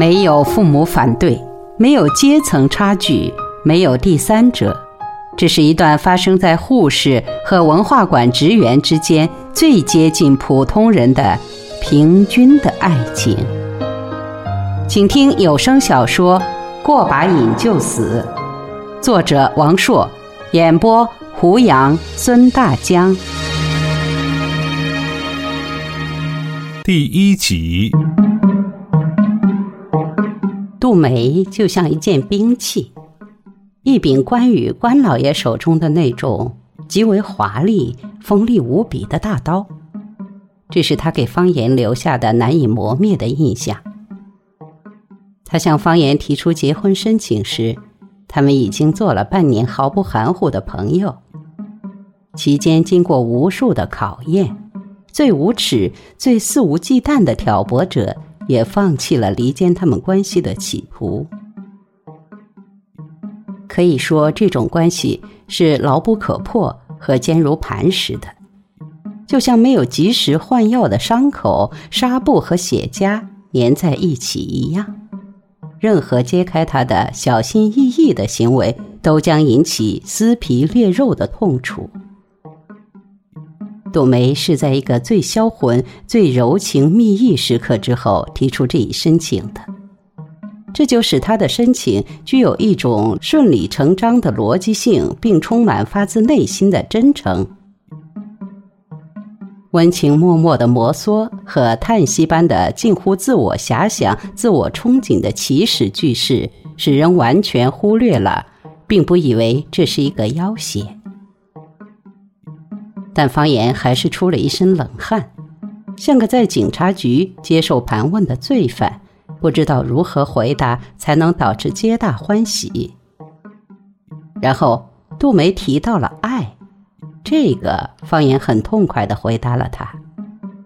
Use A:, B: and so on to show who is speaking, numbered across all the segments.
A: 没有父母反对，没有阶层差距，没有第三者，这是一段发生在护士和文化馆职员之间最接近普通人的平均的爱情。请听有声小说《过把瘾就死》，作者王朔，演播胡杨、孙大江。
B: 第一集。
A: 杜梅就像一件兵器，一柄关羽关老爷手中的那种极为华丽、锋利无比的大刀，这是他给方言留下的难以磨灭的印象。他向方言提出结婚申请时，他们已经做了半年毫不含糊的朋友，期间经过无数的考验，最无耻、最肆无忌惮的挑拨者。也放弃了离间他们关系的企图。可以说，这种关系是牢不可破和坚如磐石的，就像没有及时换药的伤口，纱布和血痂粘在一起一样。任何揭开它的小心翼翼的行为，都将引起撕皮裂肉的痛楚。杜梅是在一个最销魂、最柔情蜜意时刻之后提出这一申请的，这就使他的申请具有一种顺理成章的逻辑性，并充满发自内心的真诚。温情脉脉的摩挲和叹息般的近乎自我遐想、自我憧憬的起始句式，使人完全忽略了，并不以为这是一个要挟。但方言还是出了一身冷汗，像个在警察局接受盘问的罪犯，不知道如何回答才能导致皆大欢喜。然后杜梅提到了爱，这个方言很痛快地回答了他，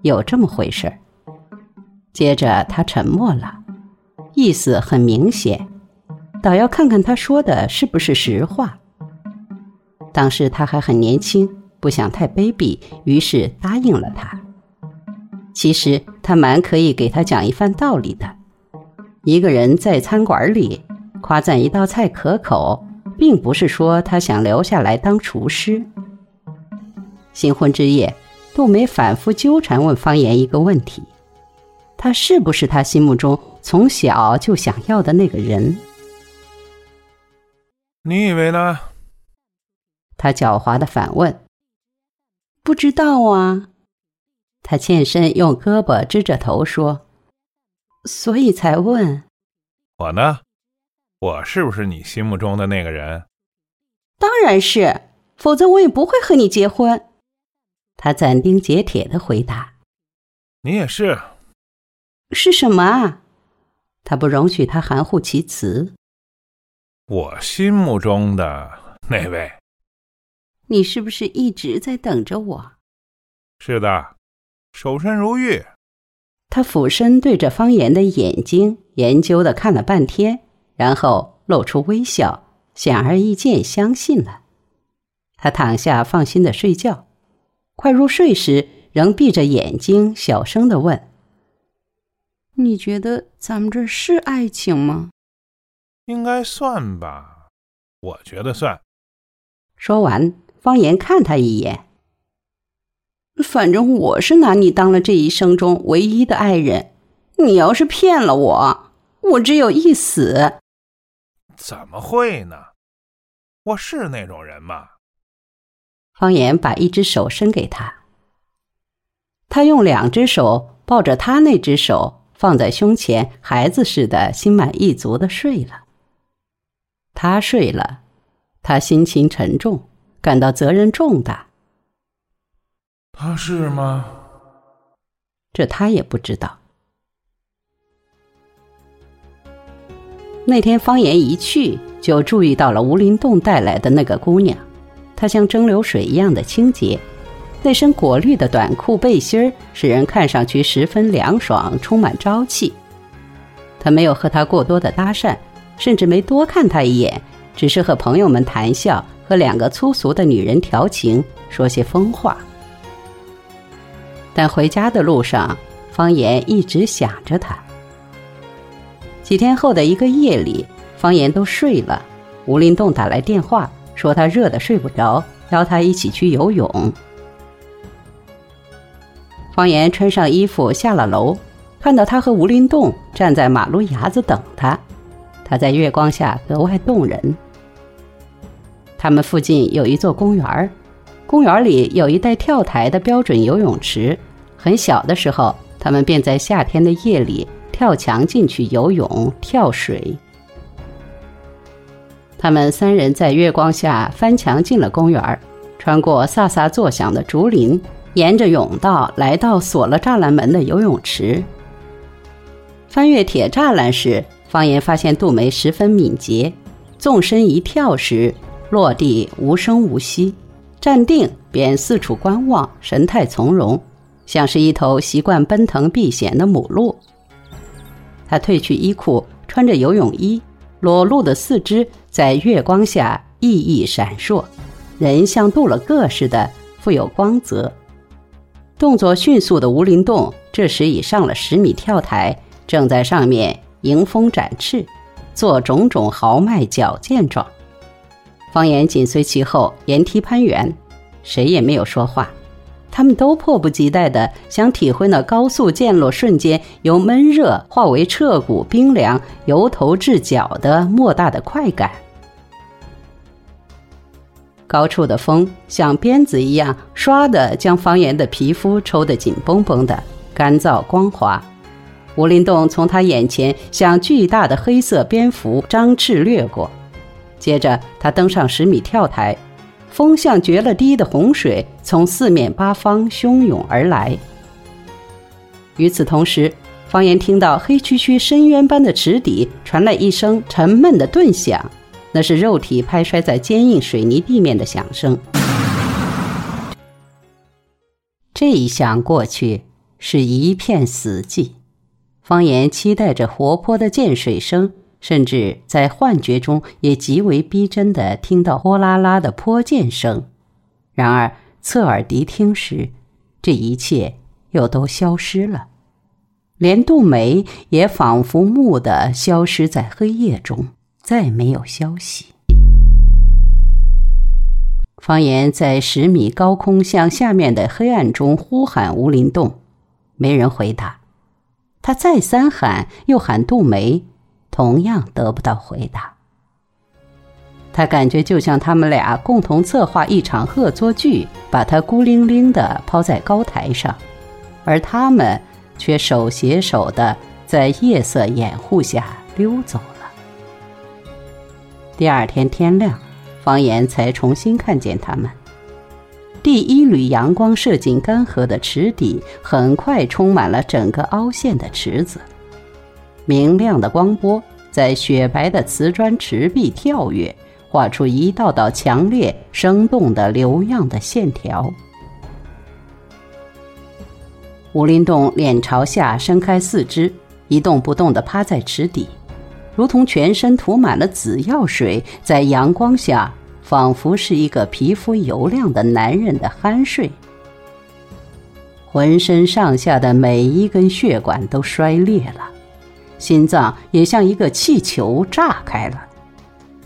A: 有这么回事接着他沉默了，意思很明显，倒要看看他说的是不是实话。当时他还很年轻。不想太卑鄙，于是答应了他。其实他蛮可以给他讲一番道理的。一个人在餐馆里夸赞一道菜可口，并不是说他想留下来当厨师。新婚之夜，杜梅反复纠缠问方言一个问题：他是不是他心目中从小就想要的那个人？
B: 你以为呢？
A: 他狡猾的反问。不知道啊，他欠身用胳膊支着头说：“所以才问。”
B: 我呢？我是不是你心目中的那个人？
A: 当然是，否则我也不会和你结婚。他斩钉截铁的回答：“
B: 你也是。”
A: 是什么啊？他不容许他含糊其辞。
B: 我心目中的那位。
A: 你是不是一直在等着我？
B: 是的，守身如玉。
A: 他俯身对着方言的眼睛研究的看了半天，然后露出微笑，显而易见相信了。他躺下放心的睡觉，快入睡时仍闭着眼睛，小声的问：“你觉得咱们这是爱情吗？”
B: 应该算吧，我觉得算。
A: 说完。方言看他一眼，反正我是拿你当了这一生中唯一的爱人。你要是骗了我，我只有一死。
B: 怎么会呢？我是那种人吗？
A: 方言把一只手伸给他，他用两只手抱着他那只手放在胸前，孩子似的，心满意足的睡了。他睡了，他心情沉重。感到责任重大，
B: 他是吗？
A: 这他也不知道。那天方言一去，就注意到了吴林洞带来的那个姑娘，她像蒸馏水一样的清洁，那身果绿的短裤背心儿使人看上去十分凉爽，充满朝气。他没有和她过多的搭讪，甚至没多看她一眼，只是和朋友们谈笑。和两个粗俗的女人调情，说些疯话。但回家的路上，方言一直想着他。几天后的一个夜里，方言都睡了，吴林栋打来电话，说他热的睡不着，邀他一起去游泳。方言穿上衣服下了楼，看到他和吴林栋站在马路牙子等他，他在月光下格外动人。他们附近有一座公园公园里有一带跳台的标准游泳池。很小的时候，他们便在夏天的夜里跳墙进去游泳、跳水。他们三人在月光下翻墙进了公园穿过飒飒作响的竹林，沿着甬道来到锁了栅栏门的游泳池。翻越铁栅栏时，方言发现杜梅十分敏捷，纵身一跳时。落地无声无息，站定便四处观望，神态从容，像是一头习惯奔腾避险的母鹿。他褪去衣裤，穿着游泳衣，裸露的四肢在月光下熠熠闪烁，人像镀了铬似的，富有光泽。动作迅速的吴林栋这时已上了十米跳台，正在上面迎风展翅，做种种豪迈矫健状。方言紧随其后，沿梯攀援，谁也没有说话。他们都迫不及待地想体会那高速降落瞬间由闷热化为彻骨冰凉、由头至脚的莫大的快感。高处的风像鞭子一样，唰地将方言的皮肤抽得紧绷绷的，干燥光滑。吴林栋从他眼前像巨大的黑色蝙蝠张翅掠过。接着，他登上十米跳台，风像决了堤的洪水，从四面八方汹涌而来。与此同时，方言听到黑黢黢深渊般的池底传来一声沉闷的顿响，那是肉体拍摔在坚硬水泥地面的响声。这一响过去，是一片死寂。方言期待着活泼的溅水声。甚至在幻觉中也极为逼真的听到哗啦啦的泼溅声，然而侧耳谛听时，这一切又都消失了，连杜梅也仿佛蓦地消失在黑夜中，再没有消息。方言在十米高空向下面的黑暗中呼喊吴林洞，没人回答，他再三喊，又喊杜梅。同样得不到回答。他感觉就像他们俩共同策划一场恶作剧，把他孤零零的抛在高台上，而他们却手携手的在夜色掩护下溜走了。第二天天亮，方言才重新看见他们。第一缕阳光射进干涸的池底，很快充满了整个凹陷的池子。明亮的光波在雪白的瓷砖池壁跳跃，画出一道道强烈、生动的流样的线条。武林栋脸朝下伸开四肢，一动不动地趴在池底，如同全身涂满了紫药水，在阳光下仿佛是一个皮肤油亮的男人的酣睡。浑身上下的每一根血管都衰裂了。心脏也像一个气球炸开了，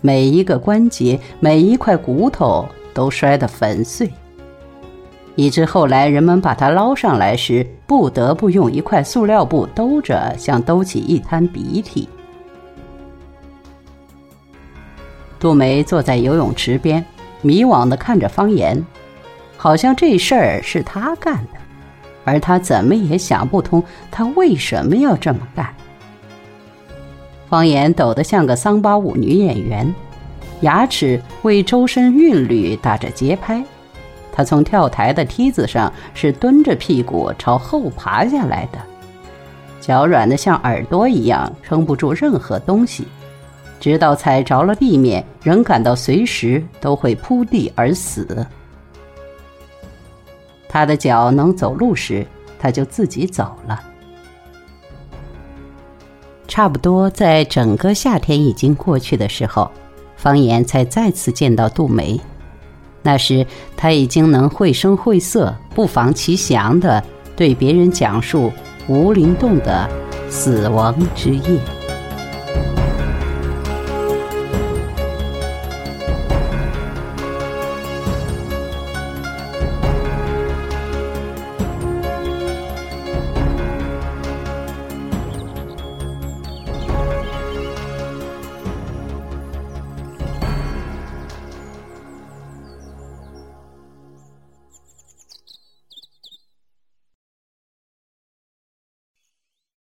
A: 每一个关节、每一块骨头都摔得粉碎，以致后来人们把它捞上来时，不得不用一块塑料布兜着，像兜起一滩鼻涕。杜梅坐在游泳池边，迷惘的看着方言，好像这事儿是他干的，而他怎么也想不通，他为什么要这么干。方言抖得像个桑巴舞女演员，牙齿为周身韵律打着节拍。她从跳台的梯子上是蹲着屁股朝后爬下来的，脚软得像耳朵一样，撑不住任何东西，直到踩着了地面，仍感到随时都会扑地而死。他的脚能走路时，他就自己走了。差不多在整个夏天已经过去的时候，方言才再次见到杜梅。那时他已经能绘声绘色、不妨其详的对别人讲述吴林洞的死亡之夜。